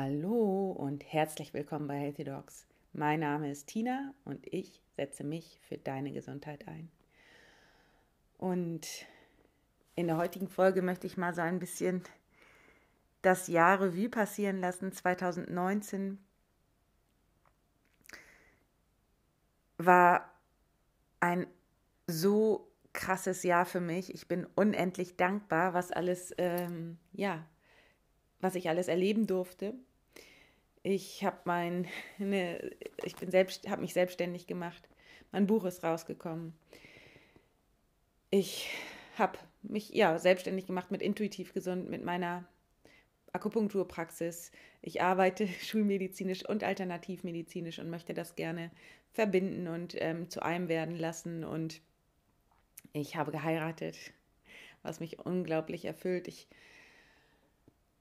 Hallo und herzlich willkommen bei Healthy Dogs. Mein Name ist Tina und ich setze mich für deine Gesundheit ein. Und in der heutigen Folge möchte ich mal so ein bisschen das Jahr Revue passieren lassen. 2019 war ein so krasses Jahr für mich. Ich bin unendlich dankbar, was alles, ähm, ja, was ich alles erleben durfte. Ich habe mein, ne, ich bin selbst, habe mich selbstständig gemacht. Mein Buch ist rausgekommen. Ich habe mich ja selbstständig gemacht mit intuitiv gesund, mit meiner Akupunkturpraxis. Ich arbeite schulmedizinisch und alternativmedizinisch und möchte das gerne verbinden und ähm, zu einem werden lassen. Und ich habe geheiratet, was mich unglaublich erfüllt. Ich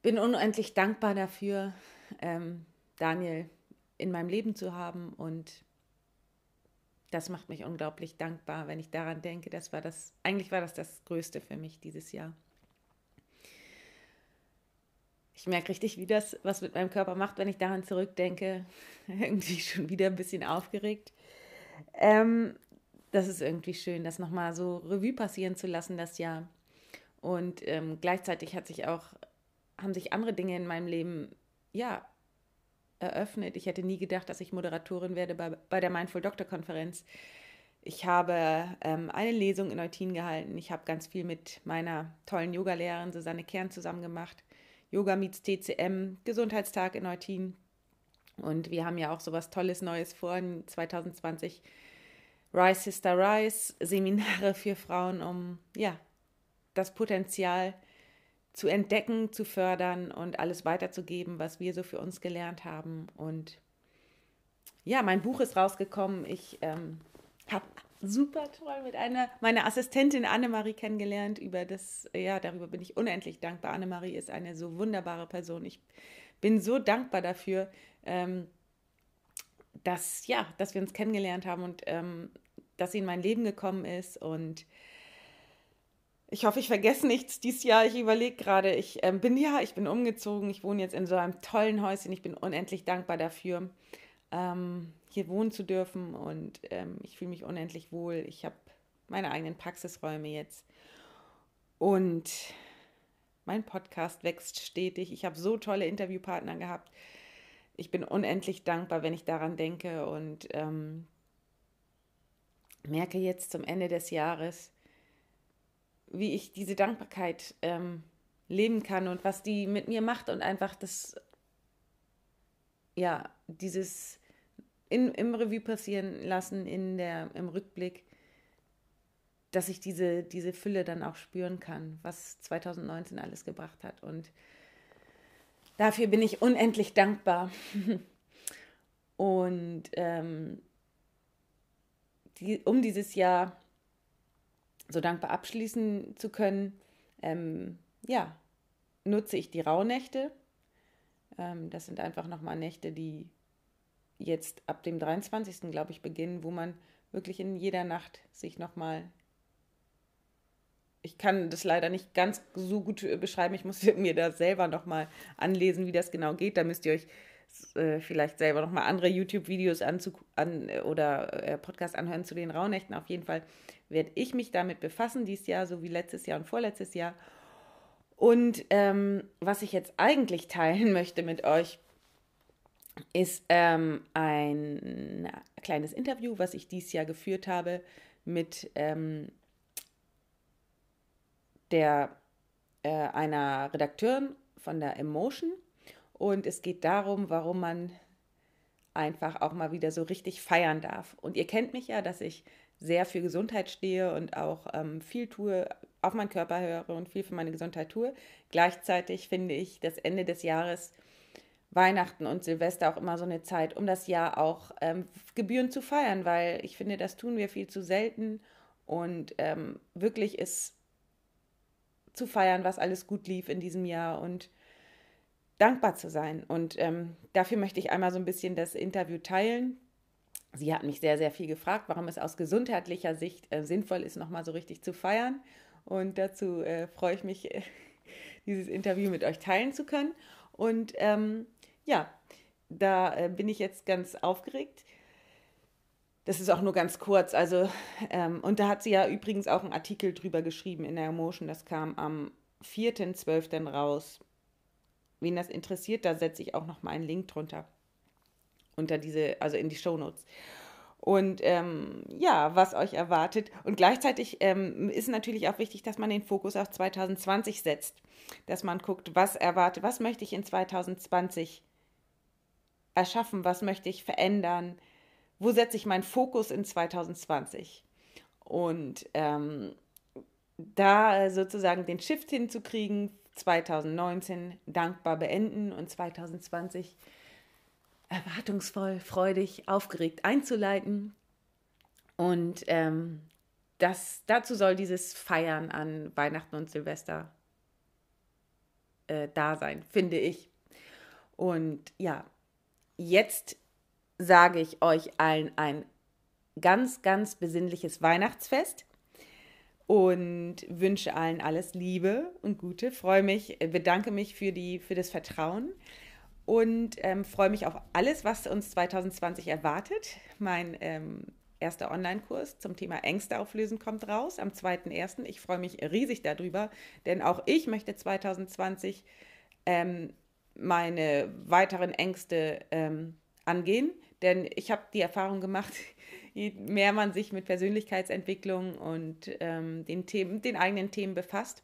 bin unendlich dankbar dafür, ähm, Daniel in meinem Leben zu haben und das macht mich unglaublich dankbar, wenn ich daran denke. Das war das, eigentlich war das das Größte für mich dieses Jahr. Ich merke richtig, wie das was mit meinem Körper macht, wenn ich daran zurückdenke. irgendwie schon wieder ein bisschen aufgeregt. Ähm, das ist irgendwie schön, das nochmal so Revue passieren zu lassen, das Jahr. Und ähm, gleichzeitig hat sich auch haben sich andere Dinge in meinem Leben, ja, eröffnet. Ich hätte nie gedacht, dass ich Moderatorin werde bei, bei der Mindful Doctor Konferenz. Ich habe ähm, eine Lesung in Eutin gehalten. Ich habe ganz viel mit meiner tollen Yogalehrerin Susanne Kern zusammen gemacht. Yoga meets TCM, Gesundheitstag in Eutin. Und wir haben ja auch so was Tolles Neues vor in 2020. Rise Sister Rise, Seminare für Frauen, um ja, das Potenzial zu entdecken, zu fördern und alles weiterzugeben, was wir so für uns gelernt haben. Und ja, mein Buch ist rausgekommen. Ich ähm, habe super toll mit einer meiner Assistentin Annemarie kennengelernt. Über das, ja, darüber bin ich unendlich dankbar. Annemarie ist eine so wunderbare Person. Ich bin so dankbar dafür, ähm, dass ja, dass wir uns kennengelernt haben und ähm, dass sie in mein Leben gekommen ist und ich hoffe, ich vergesse nichts dieses Jahr. Ich überlege gerade, ich ähm, bin ja, ich bin umgezogen. Ich wohne jetzt in so einem tollen Häuschen. Ich bin unendlich dankbar dafür, ähm, hier wohnen zu dürfen und ähm, ich fühle mich unendlich wohl. Ich habe meine eigenen Praxisräume jetzt und mein Podcast wächst stetig. Ich habe so tolle Interviewpartner gehabt. Ich bin unendlich dankbar, wenn ich daran denke und ähm, merke jetzt zum Ende des Jahres, wie ich diese Dankbarkeit ähm, leben kann und was die mit mir macht und einfach das, ja, dieses in, im Revue passieren lassen, in der, im Rückblick, dass ich diese, diese Fülle dann auch spüren kann, was 2019 alles gebracht hat. Und dafür bin ich unendlich dankbar. und ähm, die, um dieses Jahr so dankbar abschließen zu können, ähm, ja, nutze ich die Rauhnächte. Ähm, das sind einfach nochmal Nächte, die jetzt ab dem 23. glaube ich beginnen, wo man wirklich in jeder Nacht sich nochmal ich kann das leider nicht ganz so gut beschreiben. Ich muss mir da selber nochmal anlesen, wie das genau geht. Da müsst ihr euch äh, vielleicht selber nochmal andere YouTube-Videos an, oder äh, Podcast anhören zu den Rauhnächten. Auf jeden Fall werde ich mich damit befassen, dieses Jahr, so wie letztes Jahr und vorletztes Jahr. Und ähm, was ich jetzt eigentlich teilen möchte mit euch, ist ähm, ein kleines Interview, was ich dieses Jahr geführt habe mit ähm, der, äh, einer Redakteurin von der Emotion. Und es geht darum, warum man einfach auch mal wieder so richtig feiern darf. Und ihr kennt mich ja, dass ich sehr für Gesundheit stehe und auch ähm, viel tue, auf meinen Körper höre und viel für meine Gesundheit tue. Gleichzeitig finde ich das Ende des Jahres, Weihnachten und Silvester auch immer so eine Zeit, um das Jahr auch ähm, gebührend zu feiern, weil ich finde, das tun wir viel zu selten und ähm, wirklich ist zu feiern, was alles gut lief in diesem Jahr und dankbar zu sein. Und ähm, dafür möchte ich einmal so ein bisschen das Interview teilen. Sie hat mich sehr, sehr viel gefragt, warum es aus gesundheitlicher Sicht äh, sinnvoll ist, nochmal so richtig zu feiern. Und dazu äh, freue ich mich, äh, dieses Interview mit euch teilen zu können. Und ähm, ja, da äh, bin ich jetzt ganz aufgeregt. Das ist auch nur ganz kurz. Also, ähm, und da hat sie ja übrigens auch einen Artikel drüber geschrieben in der Emotion. Das kam am 4.12. raus. Wen das interessiert, da setze ich auch noch mal einen Link drunter. Unter diese, also in die Shownotes. Und ähm, ja, was euch erwartet. Und gleichzeitig ähm, ist natürlich auch wichtig, dass man den Fokus auf 2020 setzt. Dass man guckt, was erwartet, was möchte ich in 2020 erschaffen, was möchte ich verändern, wo setze ich meinen Fokus in 2020. Und ähm, da sozusagen den Shift hinzukriegen, 2019 dankbar beenden und 2020 erwartungsvoll, freudig, aufgeregt einzuleiten. Und ähm, das, dazu soll dieses Feiern an Weihnachten und Silvester äh, da sein, finde ich. Und ja, jetzt sage ich euch allen ein ganz, ganz besinnliches Weihnachtsfest und wünsche allen alles Liebe und Gute. Freue mich, äh, bedanke mich für, die, für das Vertrauen und ähm, freue mich auf alles, was uns 2020 erwartet. Mein ähm, erster Online-Kurs zum Thema Ängste auflösen kommt raus am 2.1. Ich freue mich riesig darüber, denn auch ich möchte 2020 ähm, meine weiteren Ängste ähm, angehen. Denn ich habe die Erfahrung gemacht, je mehr man sich mit Persönlichkeitsentwicklung und ähm, den, Themen, den eigenen Themen befasst,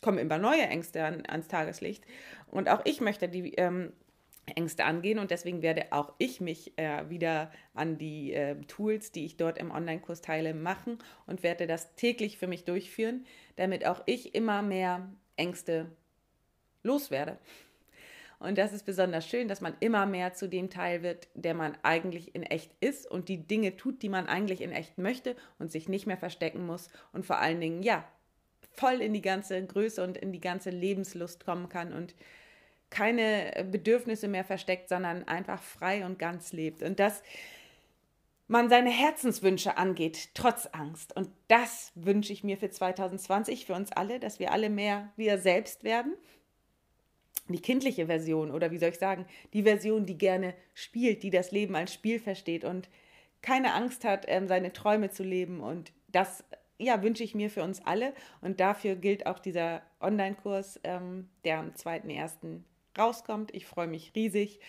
kommen immer neue Ängste an, ans Tageslicht. Und auch ich möchte die ähm, Ängste angehen und deswegen werde auch ich mich äh, wieder an die äh, Tools, die ich dort im Online-Kurs teile, machen und werde das täglich für mich durchführen, damit auch ich immer mehr Ängste loswerde. Und das ist besonders schön, dass man immer mehr zu dem Teil wird, der man eigentlich in echt ist und die Dinge tut, die man eigentlich in echt möchte und sich nicht mehr verstecken muss und vor allen Dingen, ja, voll in die ganze Größe und in die ganze Lebenslust kommen kann und keine Bedürfnisse mehr versteckt, sondern einfach frei und ganz lebt. Und dass man seine Herzenswünsche angeht, trotz Angst. Und das wünsche ich mir für 2020, für uns alle, dass wir alle mehr wir selbst werden die kindliche Version oder wie soll ich sagen, die Version, die gerne spielt, die das Leben als Spiel versteht und keine Angst hat, ähm, seine Träume zu leben. Und das ja, wünsche ich mir für uns alle. Und dafür gilt auch dieser Online-Kurs, ähm, der am 2.1. rauskommt. Ich freue mich riesig.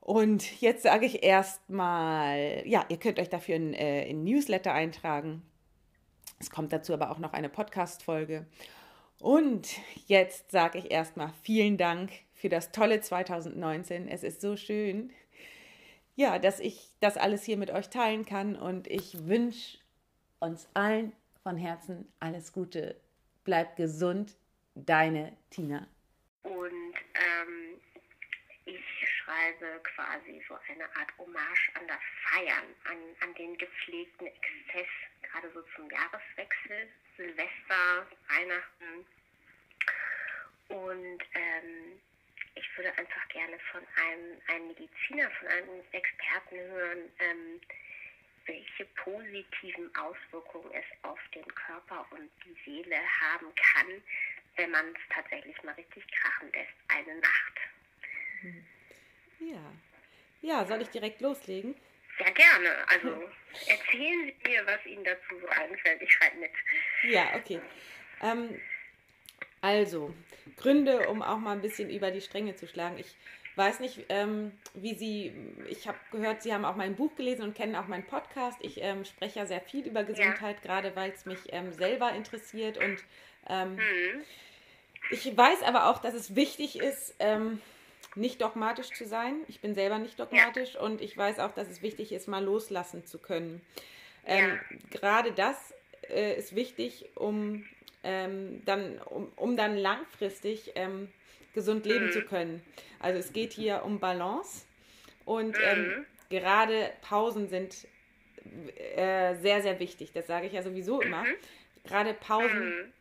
Und jetzt sage ich erstmal, ja, ihr könnt euch dafür in, äh, in Newsletter eintragen. Es kommt dazu aber auch noch eine Podcast-Folge. Und jetzt sage ich erstmal vielen Dank für das tolle 2019. Es ist so schön, ja, dass ich das alles hier mit euch teilen kann und ich wünsche uns allen von Herzen alles Gute. Bleibt gesund, deine Tina. Und ähm, schreibe quasi so eine Art Hommage an das Feiern, an, an den gepflegten Exzess, gerade so zum Jahreswechsel, Silvester, Weihnachten. Und ähm, ich würde einfach gerne von einem, einem Mediziner, von einem Experten hören, ähm, welche positiven Auswirkungen es auf den Körper und die Seele haben kann, wenn man es tatsächlich mal richtig krachen lässt, eine Nacht. Ja. Ja, soll ich direkt loslegen? Ja, gerne. Also erzählen Sie mir, was Ihnen dazu so einfällt. Ich schreibe mit. Ja, okay. Ähm, also, Gründe, um auch mal ein bisschen über die Stränge zu schlagen. Ich weiß nicht, ähm, wie Sie, ich habe gehört, Sie haben auch mein Buch gelesen und kennen auch meinen Podcast. Ich ähm, spreche ja sehr viel über Gesundheit, ja. gerade weil es mich ähm, selber interessiert. Und ähm, mhm. ich weiß aber auch, dass es wichtig ist, ähm, nicht dogmatisch zu sein. Ich bin selber nicht dogmatisch ja. und ich weiß auch, dass es wichtig ist, mal loslassen zu können. Ähm, ja. Gerade das äh, ist wichtig, um ähm, dann, um, um dann langfristig ähm, gesund leben mhm. zu können. Also es geht hier um Balance und ähm, mhm. gerade Pausen sind äh, sehr, sehr wichtig. Das sage ich ja sowieso immer. Mhm. Gerade Pausen mhm.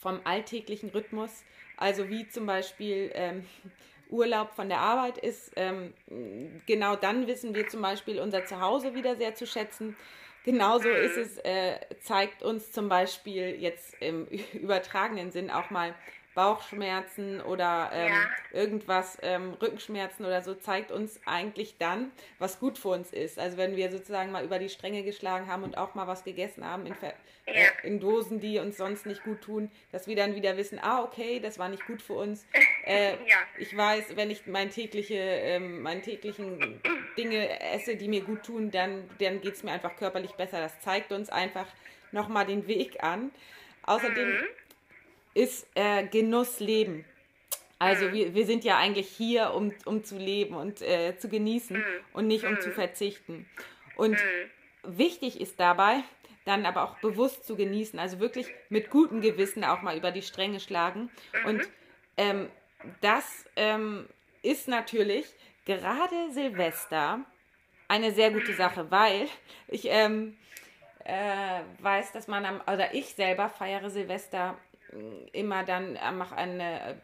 vom alltäglichen Rhythmus, also wie zum Beispiel ähm, Urlaub von der Arbeit ist, ähm, genau dann wissen wir zum Beispiel unser Zuhause wieder sehr zu schätzen. Genauso ist es, äh, zeigt uns zum Beispiel jetzt im übertragenen Sinn auch mal Bauchschmerzen oder ähm, ja. irgendwas, ähm, Rückenschmerzen oder so, zeigt uns eigentlich dann, was gut für uns ist. Also wenn wir sozusagen mal über die Stränge geschlagen haben und auch mal was gegessen haben in, ja. äh, in Dosen, die uns sonst nicht gut tun, dass wir dann wieder wissen, ah, okay, das war nicht gut für uns. Äh, ja. Ich weiß, wenn ich mein tägliche, ähm, meine täglichen Dinge esse, die mir gut tun, dann, dann geht es mir einfach körperlich besser. Das zeigt uns einfach nochmal den Weg an. Außerdem mhm ist äh, Genuss Leben. Also mhm. wir, wir sind ja eigentlich hier, um, um zu leben und äh, zu genießen mhm. und nicht um mhm. zu verzichten. Und mhm. wichtig ist dabei, dann aber auch bewusst zu genießen, also wirklich mit gutem Gewissen auch mal über die Stränge schlagen. Mhm. Und ähm, das ähm, ist natürlich gerade Silvester eine sehr gute Sache, weil ich ähm, äh, weiß, dass man am, oder ich selber feiere Silvester immer dann äh, mache eine äh,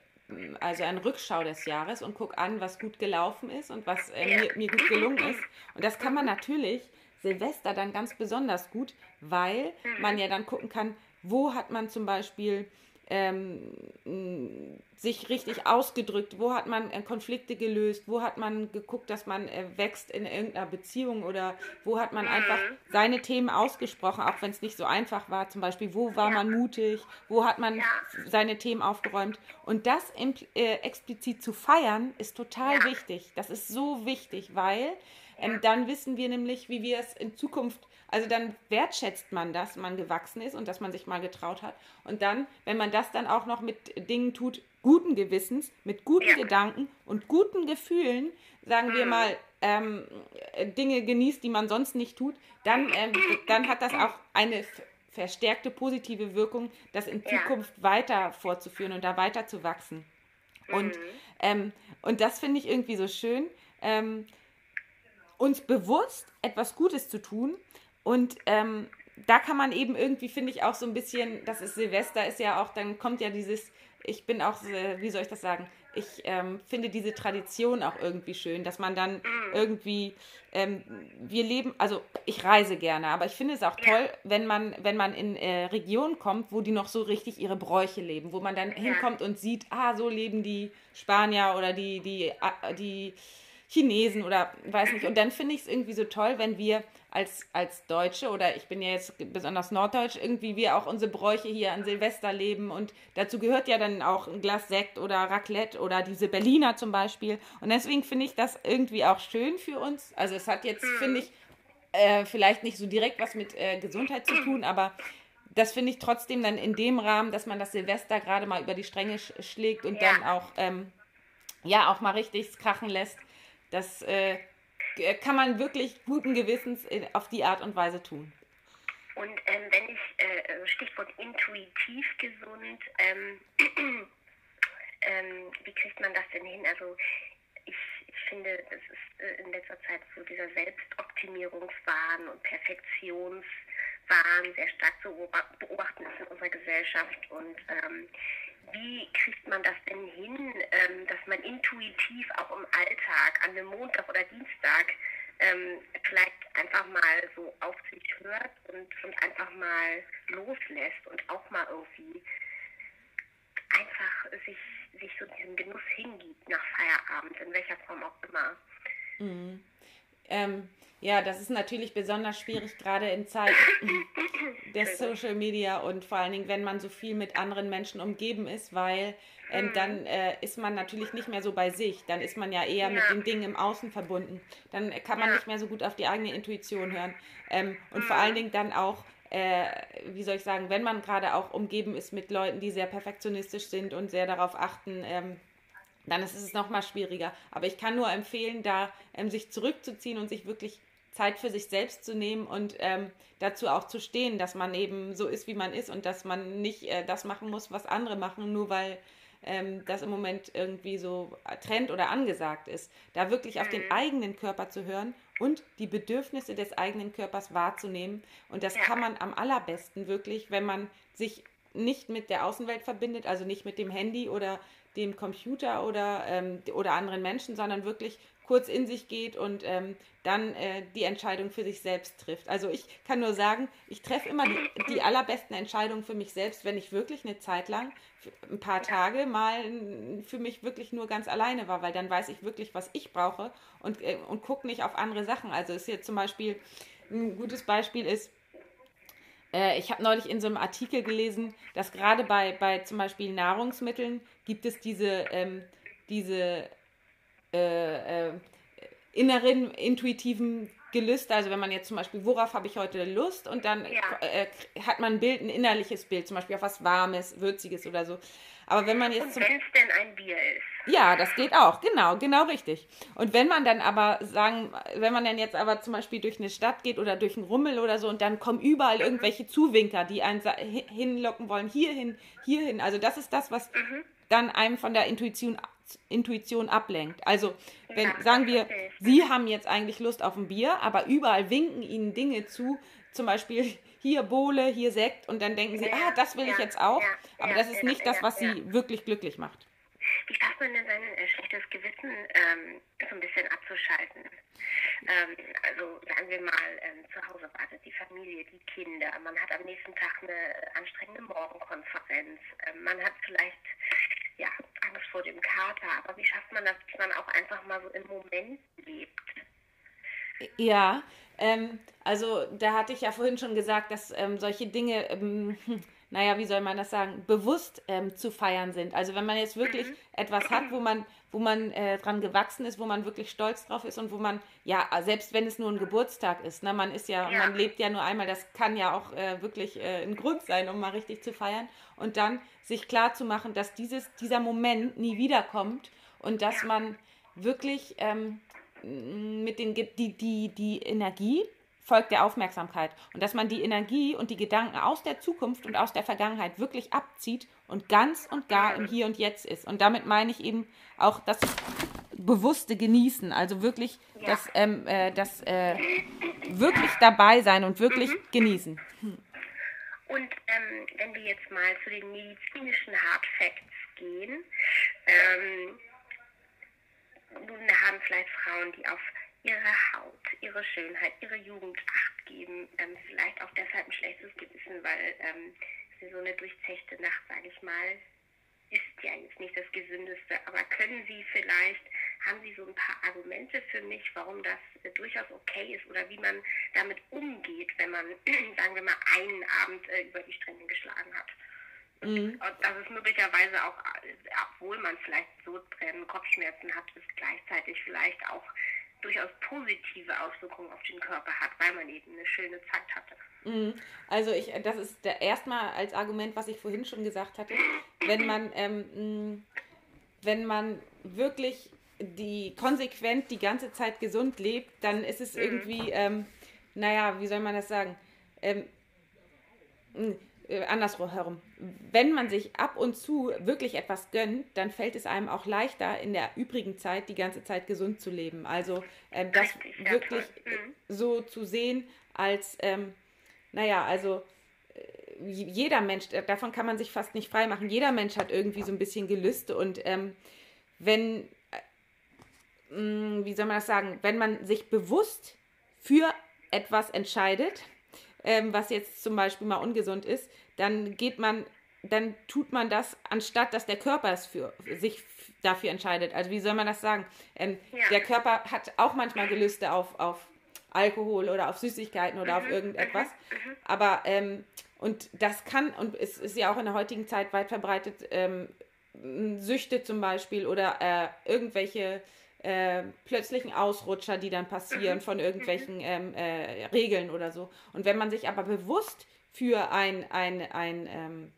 also eine Rückschau des Jahres und gucke an, was gut gelaufen ist und was äh, mir, mir, gut gelungen ist. Und das kann man natürlich Silvester dann ganz besonders gut, weil man ja dann gucken kann, wo hat man zum Beispiel ähm, sich richtig ausgedrückt? Wo hat man äh, Konflikte gelöst? Wo hat man geguckt, dass man äh, wächst in irgendeiner Beziehung? Oder wo hat man mhm. einfach seine Themen ausgesprochen, auch wenn es nicht so einfach war? Zum Beispiel, wo war ja. man mutig? Wo hat man ja. seine Themen aufgeräumt? Und das äh, explizit zu feiern, ist total ja. wichtig. Das ist so wichtig, weil ähm, dann wissen wir nämlich, wie wir es in Zukunft, also dann wertschätzt man, dass man gewachsen ist und dass man sich mal getraut hat. Und dann, wenn man das dann auch noch mit Dingen tut, guten Gewissens, mit guten ja. Gedanken und guten Gefühlen, sagen wir mhm. mal, ähm, Dinge genießt, die man sonst nicht tut, dann, ähm, dann hat das auch eine verstärkte positive Wirkung, das in Zukunft ja. weiter fortzuführen und da weiter zu wachsen. Und, mhm. ähm, und das finde ich irgendwie so schön. Ähm, uns bewusst etwas Gutes zu tun. Und ähm, da kann man eben irgendwie, finde ich, auch so ein bisschen, das ist Silvester, ist ja auch, dann kommt ja dieses, ich bin auch, wie soll ich das sagen, ich ähm, finde diese Tradition auch irgendwie schön, dass man dann irgendwie, ähm, wir leben, also ich reise gerne, aber ich finde es auch toll, wenn man, wenn man in äh, Regionen kommt, wo die noch so richtig ihre Bräuche leben, wo man dann hinkommt und sieht, ah, so leben die Spanier oder die, die, äh, die, die Chinesen oder weiß nicht. Und dann finde ich es irgendwie so toll, wenn wir als, als Deutsche oder ich bin ja jetzt besonders norddeutsch, irgendwie wir auch unsere Bräuche hier an Silvester leben und dazu gehört ja dann auch ein Glas Sekt oder Raclette oder diese Berliner zum Beispiel. Und deswegen finde ich das irgendwie auch schön für uns. Also es hat jetzt, mhm. finde ich, äh, vielleicht nicht so direkt was mit äh, Gesundheit zu tun, aber das finde ich trotzdem dann in dem Rahmen, dass man das Silvester gerade mal über die Stränge sch schlägt und ja. dann auch, ähm, ja, auch mal richtig krachen lässt. Das äh, kann man wirklich guten Gewissens auf die Art und Weise tun. Und ähm, wenn ich, äh, Stichwort intuitiv gesund, ähm, ähm, wie kriegt man das denn hin? Also ich, ich finde, es ist äh, in letzter Zeit so dieser Selbstoptimierungswahn und Perfektionswahn sehr stark zu beobachten ist in unserer Gesellschaft. Und ähm, wie kriegt man das denn hin, ähm, dass man intuitiv auch im Alltag, an einem Montag oder Dienstag, ähm, vielleicht einfach mal so auf sich hört und, und einfach mal loslässt und auch mal irgendwie einfach sich, sich so diesem Genuss hingibt nach Feierabend, in welcher Form auch immer. Mhm. Ähm, ja, das ist natürlich besonders schwierig, gerade in Zeiten der Social Media und vor allen Dingen, wenn man so viel mit anderen Menschen umgeben ist, weil ähm, dann äh, ist man natürlich nicht mehr so bei sich. Dann ist man ja eher ja. mit den Dingen im Außen verbunden. Dann kann man ja. nicht mehr so gut auf die eigene Intuition hören. Ähm, und mhm. vor allen Dingen dann auch, äh, wie soll ich sagen, wenn man gerade auch umgeben ist mit Leuten, die sehr perfektionistisch sind und sehr darauf achten, ähm, dann ist es noch mal schwieriger. Aber ich kann nur empfehlen, da ähm, sich zurückzuziehen und sich wirklich Zeit für sich selbst zu nehmen und ähm, dazu auch zu stehen, dass man eben so ist, wie man ist und dass man nicht äh, das machen muss, was andere machen, nur weil ähm, das im Moment irgendwie so Trend oder angesagt ist. Da wirklich auf den mhm. eigenen Körper zu hören und die Bedürfnisse des eigenen Körpers wahrzunehmen. Und das kann man am allerbesten wirklich, wenn man sich nicht mit der Außenwelt verbindet, also nicht mit dem Handy oder dem Computer oder, ähm, oder anderen Menschen, sondern wirklich kurz in sich geht und ähm, dann äh, die Entscheidung für sich selbst trifft. Also ich kann nur sagen, ich treffe immer die, die allerbesten Entscheidungen für mich selbst, wenn ich wirklich eine Zeit lang, ein paar Tage mal für mich wirklich nur ganz alleine war, weil dann weiß ich wirklich, was ich brauche und, äh, und gucke nicht auf andere Sachen. Also ist jetzt zum Beispiel, ein gutes Beispiel ist, äh, ich habe neulich in so einem Artikel gelesen, dass gerade bei, bei zum Beispiel Nahrungsmitteln gibt es diese, ähm, diese äh, äh, inneren intuitiven Gelüste. Also wenn man jetzt zum Beispiel, worauf habe ich heute Lust? Und dann ja. äh, hat man ein Bild, ein innerliches Bild, zum Beispiel auf was Warmes, Würziges oder so. Aber wenn man jetzt. Und wenn es denn ein Bier ist. Ja, das geht auch, genau, genau richtig. Und wenn man dann aber sagen, wenn man dann jetzt aber zum Beispiel durch eine Stadt geht oder durch einen Rummel oder so und dann kommen überall mhm. irgendwelche Zuwinker, die einen hinlocken wollen, hierhin, hierhin. Also das ist das, was mhm. dann einem von der Intuition Intuition ablenkt. Also, wenn, ja, sagen wir, Sie haben jetzt eigentlich Lust auf ein Bier, aber überall winken Ihnen Dinge zu, zum Beispiel hier Bohle, hier Sekt, und dann denken Sie, ja, ah, das will ja, ich jetzt auch, aber das ist nicht das, was Sie wirklich glücklich macht. Wie schafft man denn sein äh, schlechtes Gewissen ähm, so ein bisschen abzuschalten? Ähm, also sagen wir mal, ähm, zu Hause wartet die Familie, die Kinder, man hat am nächsten Tag eine anstrengende Morgenkonferenz, ähm, man hat vielleicht ja, Angst vor dem Kater. Aber wie schafft man das, dass man auch einfach mal so im Moment lebt? Ja, ähm, also da hatte ich ja vorhin schon gesagt, dass ähm, solche Dinge naja, wie soll man das sagen, bewusst ähm, zu feiern sind. Also wenn man jetzt wirklich mhm. etwas hat, wo man, wo man äh, dran gewachsen ist, wo man wirklich stolz drauf ist und wo man, ja, selbst wenn es nur ein Geburtstag ist, ne, man ist ja, ja. man lebt ja nur einmal, das kann ja auch äh, wirklich äh, ein Grund sein, um mal richtig zu feiern. Und dann sich klar zu machen, dass dieses, dieser Moment nie wiederkommt und dass ja. man wirklich ähm, mit den, die, die, die Energie folgt der Aufmerksamkeit. Und dass man die Energie und die Gedanken aus der Zukunft und aus der Vergangenheit wirklich abzieht und ganz und gar im Hier und Jetzt ist. Und damit meine ich eben auch das bewusste Genießen, also wirklich ja. das, ähm, äh, das äh, wirklich dabei sein und wirklich mhm. genießen. Hm. Und ähm, wenn wir jetzt mal zu den medizinischen Hard Facts gehen, ähm, nun haben vielleicht Frauen, die auf ihre Haut, ihre Schönheit, ihre Jugend Acht geben, ähm, vielleicht auch deshalb ein schlechtes Gewissen, weil ähm, sie so eine durchzechte Nacht, sage ich mal, ist ja jetzt nicht das Gesündeste. Aber können Sie vielleicht, haben Sie so ein paar Argumente für mich, warum das äh, durchaus okay ist oder wie man damit umgeht, wenn man, sagen wir mal, einen Abend äh, über die Strände geschlagen hat? Mhm. dass es möglicherweise auch, äh, obwohl man vielleicht Sodbrennen, Kopfschmerzen hat, es gleichzeitig vielleicht auch durchaus positive Auswirkungen auf den Körper hat, weil man eben eine schöne Zeit hatte. Mhm. Also ich, das ist der erstmal als Argument, was ich vorhin schon gesagt hatte, wenn man, ähm, wenn man wirklich die konsequent die ganze Zeit gesund lebt, dann ist es mhm. irgendwie, ähm, naja, wie soll man das sagen? Ähm, äh, andersherum. Wenn man sich ab und zu wirklich etwas gönnt, dann fällt es einem auch leichter, in der übrigen Zeit die ganze Zeit gesund zu leben. Also ähm, das Richtig, wirklich mhm. so zu sehen, als, ähm, naja, also äh, jeder Mensch, äh, davon kann man sich fast nicht frei machen. Jeder Mensch hat irgendwie so ein bisschen Gelüste und ähm, wenn, äh, mm, wie soll man das sagen, wenn man sich bewusst für etwas entscheidet, ähm, was jetzt zum Beispiel mal ungesund ist, dann geht man, dann tut man das, anstatt dass der Körper es für sich dafür entscheidet. Also wie soll man das sagen? Ähm, ja. Der Körper hat auch manchmal Gelüste auf, auf Alkohol oder auf Süßigkeiten oder mhm. auf irgendetwas. Mhm. mhm. Aber ähm, und das kann, und es ist ja auch in der heutigen Zeit weit verbreitet, ähm, Süchte zum Beispiel oder äh, irgendwelche äh, plötzlichen Ausrutscher, die dann passieren mhm. von irgendwelchen mhm. ähm, äh, Regeln oder so. Und wenn man sich aber bewusst für ein, ein, ein ähm,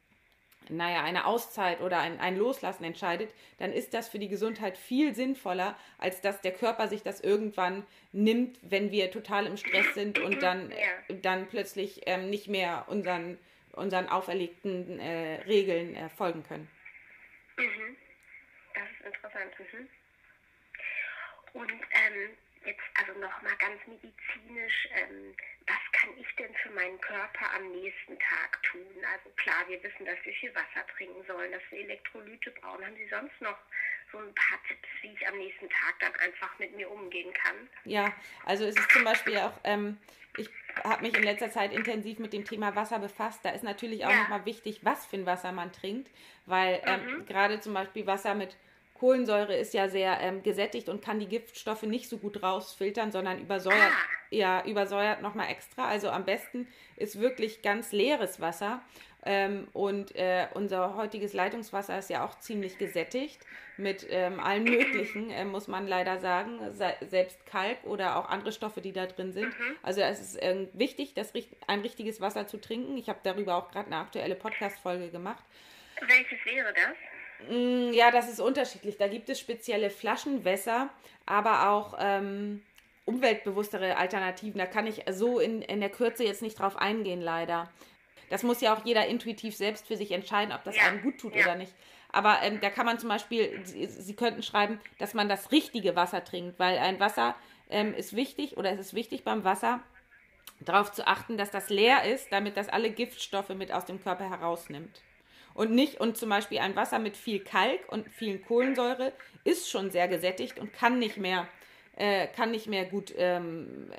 naja, eine Auszeit oder ein, ein Loslassen entscheidet, dann ist das für die Gesundheit viel sinnvoller, als dass der Körper sich das irgendwann nimmt, wenn wir total im Stress sind und dann, ja. dann plötzlich ähm, nicht mehr unseren, unseren auferlegten äh, Regeln äh, folgen können. Mhm. Das ist interessant. Mhm. Und ähm, jetzt also nochmal ganz medizinisch, ähm, was kann ich denn für meinen Körper am nächsten Tag tun? Also klar, wir wissen, dass wir viel Wasser trinken sollen, dass wir Elektrolyte brauchen. Haben Sie sonst noch so ein paar Tipps, wie ich am nächsten Tag dann einfach mit mir umgehen kann? Ja, also es ist zum Beispiel auch, ähm, ich habe mich in letzter Zeit intensiv mit dem Thema Wasser befasst. Da ist natürlich auch ja. nochmal wichtig, was für ein Wasser man trinkt, weil ähm, mhm. gerade zum Beispiel Wasser mit Kohlensäure ist ja sehr ähm, gesättigt und kann die Giftstoffe nicht so gut rausfiltern, sondern übersäuert, ah. ja, übersäuert nochmal extra. Also am besten ist wirklich ganz leeres Wasser. Ähm, und äh, unser heutiges Leitungswasser ist ja auch ziemlich gesättigt mit ähm, allem Möglichen, äh, muss man leider sagen. Se selbst Kalk oder auch andere Stoffe, die da drin sind. Mhm. Also es ist äh, wichtig, das, ein richtiges Wasser zu trinken. Ich habe darüber auch gerade eine aktuelle Podcast-Folge gemacht. Welches wäre das? Mm, ja, das ist unterschiedlich. Da gibt es spezielle Flaschenwässer, aber auch ähm, umweltbewusstere Alternativen. Da kann ich so in, in der Kürze jetzt nicht drauf eingehen, leider. Das muss ja auch jeder intuitiv selbst für sich entscheiden, ob das ja. einem gut tut ja. oder nicht. Aber ähm, da kann man zum Beispiel, Sie, Sie, könnten schreiben, dass man das richtige Wasser trinkt, weil ein Wasser ähm, ist wichtig oder es ist wichtig beim Wasser, darauf zu achten, dass das leer ist, damit das alle Giftstoffe mit aus dem Körper herausnimmt und nicht, und zum Beispiel ein Wasser mit viel Kalk und viel Kohlensäure ist schon sehr gesättigt und kann nicht mehr, äh, kann nicht mehr gut ähm,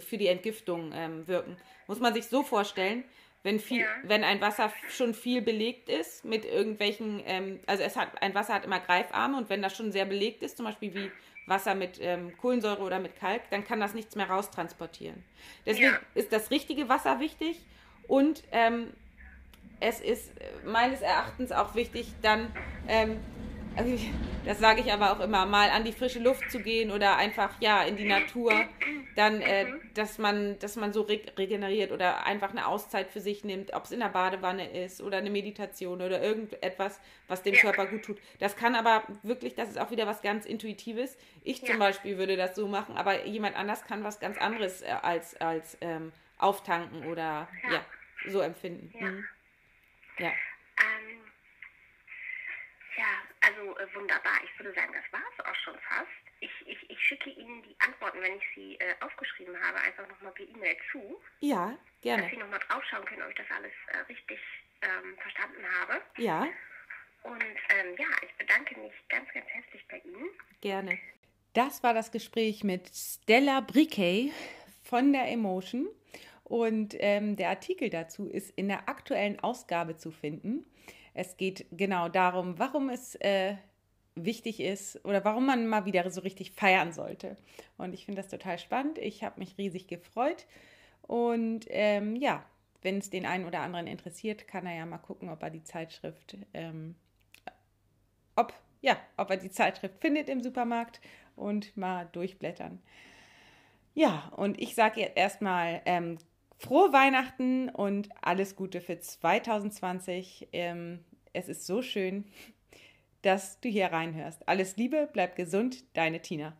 für die Entgiftung ähm, wirken. Muss man sich so vorstellen, wenn, viel, ja. wenn ein Wasser schon viel belegt ist mit irgendwelchen, ähm, also es hat, ein Wasser hat immer Greifarme und wenn das schon sehr belegt ist, zum Beispiel wie Wasser mit ähm, Kohlensäure oder mit Kalk, dann kann das nichts mehr raustransportieren. Deswegen ja. ist das richtige Wasser wichtig und ähm, es ist meines Erachtens auch wichtig, dann, ähm, das sage ich aber auch immer, mal an die frische Luft zu gehen oder einfach ja in die Natur, dann, äh, dass man, dass man so re regeneriert oder einfach eine Auszeit für sich nimmt, ob es in der Badewanne ist oder eine Meditation oder irgendetwas, was dem ja. Körper gut tut. Das kann aber wirklich, das ist auch wieder was ganz Intuitives. Ich zum ja. Beispiel würde das so machen, aber jemand anders kann was ganz anderes äh, als, als ähm, auftanken oder ja. ja so empfinden. Mhm. Ja. Ähm, ja, also äh, wunderbar. Ich würde sagen, das war es auch schon fast. Ich, ich, ich schicke Ihnen die Antworten, wenn ich sie äh, aufgeschrieben habe, einfach nochmal per E-Mail zu. Ja, gerne. Dass Sie nochmal draufschauen können, ob ich das alles äh, richtig ähm, verstanden habe. Ja. Und ähm, ja, ich bedanke mich ganz, ganz herzlich bei Ihnen. Gerne. Das war das Gespräch mit Stella Briquet von der Emotion. Und ähm, der Artikel dazu ist in der aktuellen Ausgabe zu finden. Es geht genau darum, warum es äh, wichtig ist oder warum man mal wieder so richtig feiern sollte. Und ich finde das total spannend. Ich habe mich riesig gefreut. Und ähm, ja, wenn es den einen oder anderen interessiert, kann er ja mal gucken, ob er die Zeitschrift, ähm, ob, ja, ob er die Zeitschrift findet im Supermarkt und mal durchblättern. Ja, und ich sage jetzt erstmal ähm, frohe Weihnachten und alles Gute für 2020. Ähm, es ist so schön, dass du hier reinhörst. Alles Liebe, bleib gesund, deine Tina.